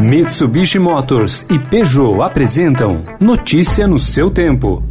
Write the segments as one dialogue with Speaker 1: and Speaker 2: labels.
Speaker 1: Mitsubishi Motors e Peugeot apresentam Notícia no seu tempo.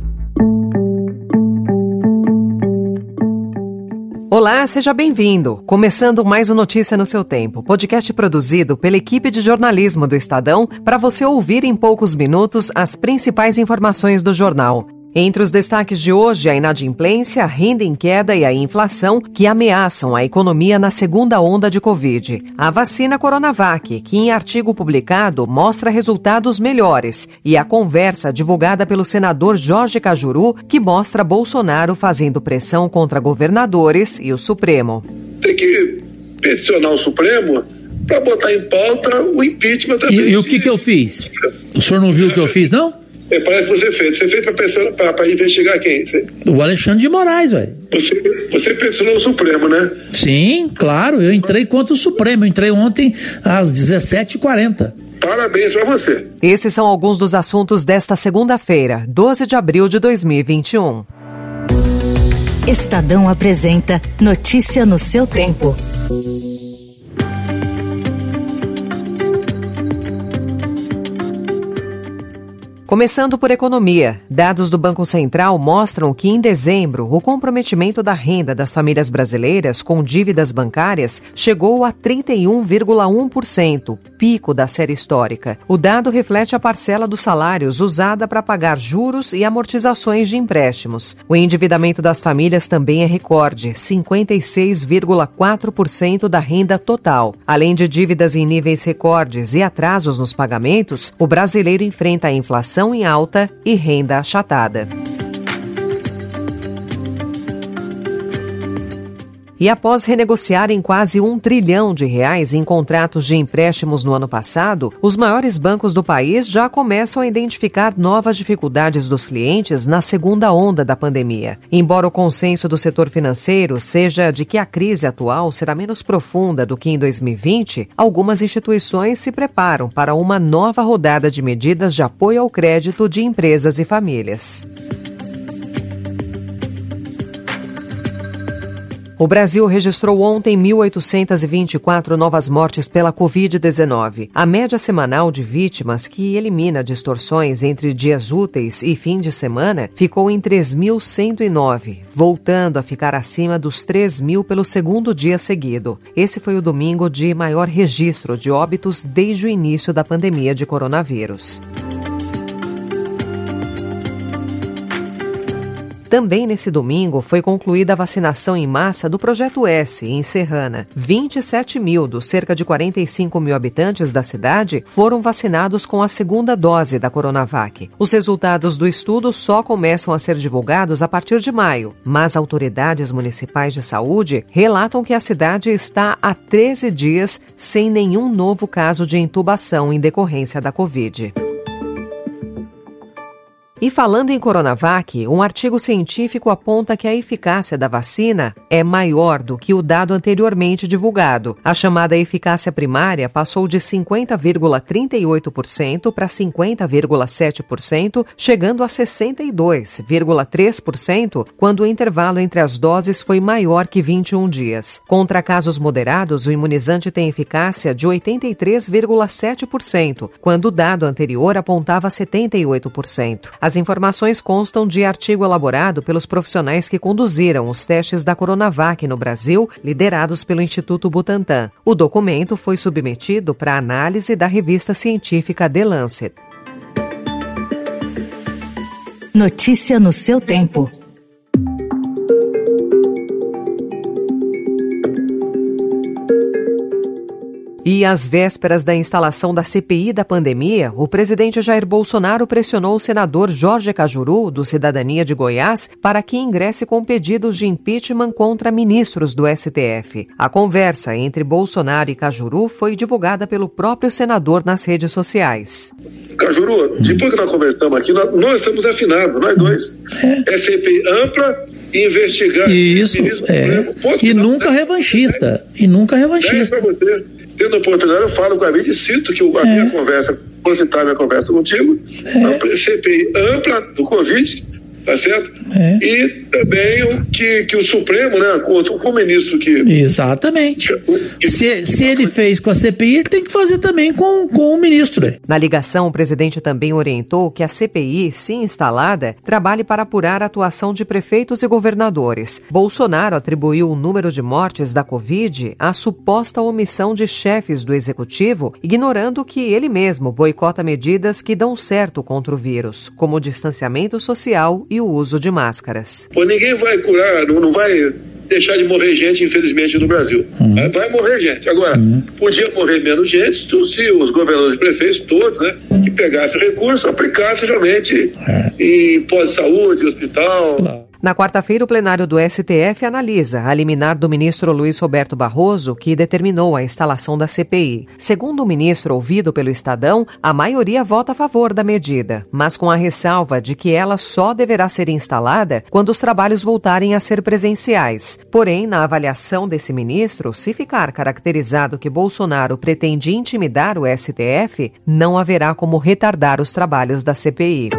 Speaker 2: Olá, seja bem-vindo. Começando mais um Notícia no seu tempo, podcast produzido pela equipe de jornalismo do Estadão para você ouvir em poucos minutos as principais informações do jornal. Entre os destaques de hoje, a inadimplência, a renda em queda e a inflação que ameaçam a economia na segunda onda de Covid. A vacina Coronavac, que em artigo publicado mostra resultados melhores. E a conversa divulgada pelo senador Jorge Cajuru, que mostra Bolsonaro fazendo pressão contra governadores e o Supremo.
Speaker 3: Tem que peticionar o Supremo para botar em pauta o impeachment também.
Speaker 4: E, e o que, que eu fiz? O senhor não viu o que eu fiz, não?
Speaker 3: É, parece que você fez. Você fez para investigar quem? Você...
Speaker 4: O Alexandre de Moraes, velho.
Speaker 3: Você, você pensou no Supremo, né?
Speaker 4: Sim, claro. Eu entrei contra o Supremo. Eu entrei ontem às 17h40.
Speaker 3: Parabéns para você.
Speaker 2: Esses são alguns dos assuntos desta segunda-feira, 12 de abril de 2021.
Speaker 5: Estadão apresenta Notícia no seu tempo.
Speaker 2: Começando por economia, dados do Banco Central mostram que em dezembro o comprometimento da renda das famílias brasileiras com dívidas bancárias chegou a 31,1%, pico da série histórica. O dado reflete a parcela dos salários usada para pagar juros e amortizações de empréstimos. O endividamento das famílias também é recorde, 56,4% da renda total. Além de dívidas em níveis recordes e atrasos nos pagamentos, o brasileiro enfrenta a inflação inflação em alta e renda achatada. E após renegociarem quase um trilhão de reais em contratos de empréstimos no ano passado, os maiores bancos do país já começam a identificar novas dificuldades dos clientes na segunda onda da pandemia. Embora o consenso do setor financeiro seja de que a crise atual será menos profunda do que em 2020, algumas instituições se preparam para uma nova rodada de medidas de apoio ao crédito de empresas e famílias. O Brasil registrou ontem 1.824 novas mortes pela Covid-19. A média semanal de vítimas, que elimina distorções entre dias úteis e fim de semana, ficou em 3.109, voltando a ficar acima dos 3.000 pelo segundo dia seguido. Esse foi o domingo de maior registro de óbitos desde o início da pandemia de coronavírus. Também nesse domingo foi concluída a vacinação em massa do Projeto S, em Serrana. 27 mil dos cerca de 45 mil habitantes da cidade foram vacinados com a segunda dose da Coronavac. Os resultados do estudo só começam a ser divulgados a partir de maio, mas autoridades municipais de saúde relatam que a cidade está há 13 dias sem nenhum novo caso de intubação em decorrência da Covid. E falando em Coronavac, um artigo científico aponta que a eficácia da vacina é maior do que o dado anteriormente divulgado. A chamada eficácia primária passou de 50,38% para 50,7%, chegando a 62,3% quando o intervalo entre as doses foi maior que 21 dias. Contra casos moderados, o imunizante tem eficácia de 83,7%, quando o dado anterior apontava 78%. As informações constam de artigo elaborado pelos profissionais que conduziram os testes da Coronavac no Brasil, liderados pelo Instituto Butantan. O documento foi submetido para análise da revista científica The Lancet.
Speaker 5: Notícia no seu tempo.
Speaker 2: E às vésperas da instalação da CPI da pandemia, o presidente Jair Bolsonaro pressionou o senador Jorge Cajuru, do Cidadania de Goiás, para que ingresse com pedidos de impeachment contra ministros do STF. A conversa entre Bolsonaro e Cajuru foi divulgada pelo próprio senador nas redes sociais.
Speaker 3: Cajuru, depois que nós conversamos aqui, nós, nós estamos afinados, nós dois. É CPI ampla e investigar.
Speaker 4: Isso, é. E nunca revanchista. E nunca revanchista.
Speaker 3: É pra você tendo oportunidade, eu falo com a mídia e cito que a é. minha conversa, a minha conversa contigo, é. CPI ampla do Covid, tá certo? É. E também que, que o Supremo, né, com, com o ministro que.
Speaker 4: Exatamente. Se, se ele fez com a CPI, ele tem que fazer também com, com o ministro.
Speaker 2: Na ligação, o presidente também orientou que a CPI, se instalada, trabalhe para apurar a atuação de prefeitos e governadores. Bolsonaro atribuiu o número de mortes da Covid à suposta omissão de chefes do executivo, ignorando que ele mesmo boicota medidas que dão certo contra o vírus, como o distanciamento social e o uso de máscaras.
Speaker 3: Pô, ninguém vai curar, não, não vai deixar de morrer gente, infelizmente, no Brasil. Uhum. Vai morrer gente. Agora, uhum. podia morrer menos gente se os governadores e prefeitos, todos, né, que pegassem recursos, aplicassem realmente é. em pós-saúde, hospital. Claro.
Speaker 2: Na quarta-feira, o plenário do STF analisa a liminar do ministro Luiz Roberto Barroso, que determinou a instalação da CPI. Segundo o ministro ouvido pelo Estadão, a maioria vota a favor da medida, mas com a ressalva de que ela só deverá ser instalada quando os trabalhos voltarem a ser presenciais. Porém, na avaliação desse ministro, se ficar caracterizado que Bolsonaro pretende intimidar o STF, não haverá como retardar os trabalhos da CPI.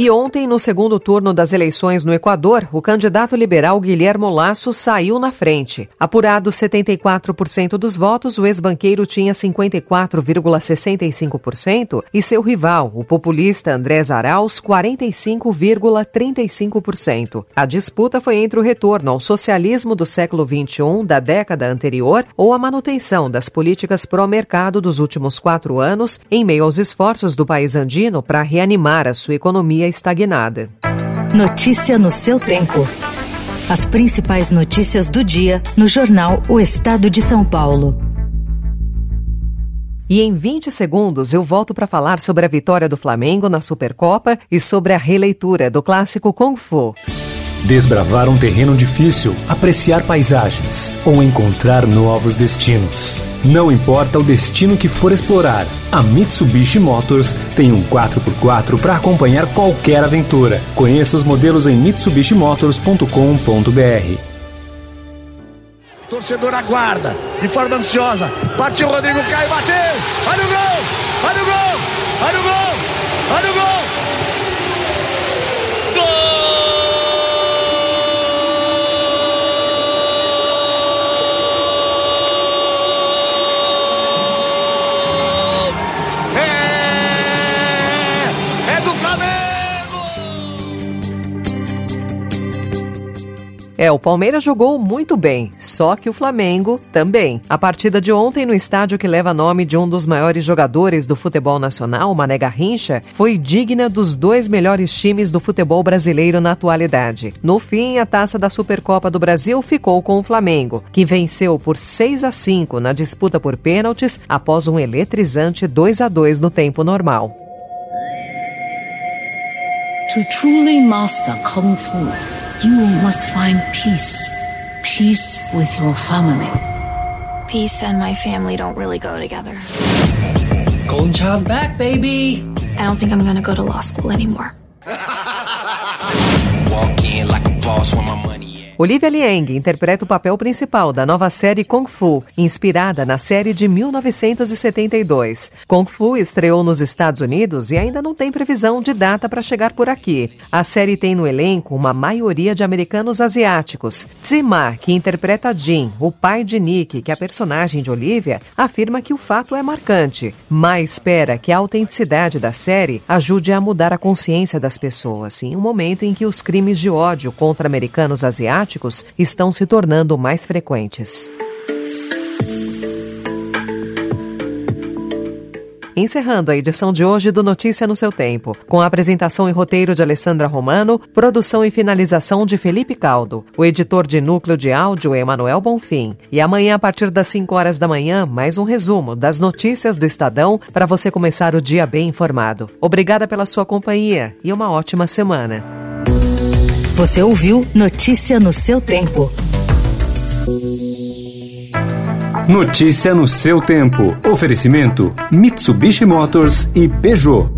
Speaker 2: E ontem, no segundo turno das eleições no Equador, o candidato liberal Guilherme Lasso saiu na frente. Apurado 74% dos votos, o ex-banqueiro tinha 54,65% e seu rival, o populista Andrés Arauz, 45,35%. A disputa foi entre o retorno ao socialismo do século XXI da década anterior ou a manutenção das políticas pró-mercado dos últimos quatro anos em meio aos esforços do país andino para reanimar a sua economia estagnada.
Speaker 5: Notícia no seu tempo. As principais notícias do dia no jornal O Estado de São Paulo.
Speaker 2: E em 20 segundos eu volto para falar sobre a vitória do Flamengo na Supercopa e sobre a releitura do clássico Kung Fu.
Speaker 1: Desbravar um terreno difícil, apreciar paisagens ou encontrar novos destinos. Não importa o destino que for explorar, a Mitsubishi Motors tem um 4x4 para acompanhar qualquer aventura. Conheça os modelos em mitsubishimotors.com.br.
Speaker 6: Torcedor aguarda, de forma ansiosa. Partiu Rodrigo Caio, bateu! Olha o gol! Olha o gol! Olha o gol! Olha o gol!
Speaker 2: É, o Palmeiras jogou muito bem, só que o Flamengo também. A partida de ontem no estádio que leva nome de um dos maiores jogadores do futebol nacional, Mané Garrincha, foi digna dos dois melhores times do futebol brasileiro na atualidade. No fim, a taça da Supercopa do Brasil ficou com o Flamengo, que venceu por 6 a 5 na disputa por pênaltis após um eletrizante 2 a 2 no tempo normal.
Speaker 7: To truly master Kung Fu you must find peace. Peace with your family.
Speaker 8: Peace and my family don't really go together.
Speaker 9: Golden Child's back, baby.
Speaker 8: I don't think I'm gonna go to law school anymore.
Speaker 2: Walk in like a boss when my money Olivia Liang interpreta o papel principal da nova série Kung Fu, inspirada na série de 1972. Kung Fu estreou nos Estados Unidos e ainda não tem previsão de data para chegar por aqui. A série tem no elenco uma maioria de americanos asiáticos. Zima, que interpreta Jin, o pai de Nick, que é a personagem de Olivia, afirma que o fato é marcante, mas espera que a autenticidade da série ajude a mudar a consciência das pessoas em um momento em que os crimes de ódio contra americanos asiáticos estão se tornando mais frequentes. Encerrando a edição de hoje do Notícia no seu tempo, com a apresentação e roteiro de Alessandra Romano, produção e finalização de Felipe Caldo, o editor de núcleo de áudio é Emanuel Bonfim. E amanhã, a partir das 5 horas da manhã, mais um resumo das notícias do Estadão para você começar o dia bem informado. Obrigada pela sua companhia e uma ótima semana.
Speaker 5: Você ouviu Notícia no seu tempo.
Speaker 1: Notícia no seu tempo. Oferecimento: Mitsubishi Motors e Peugeot.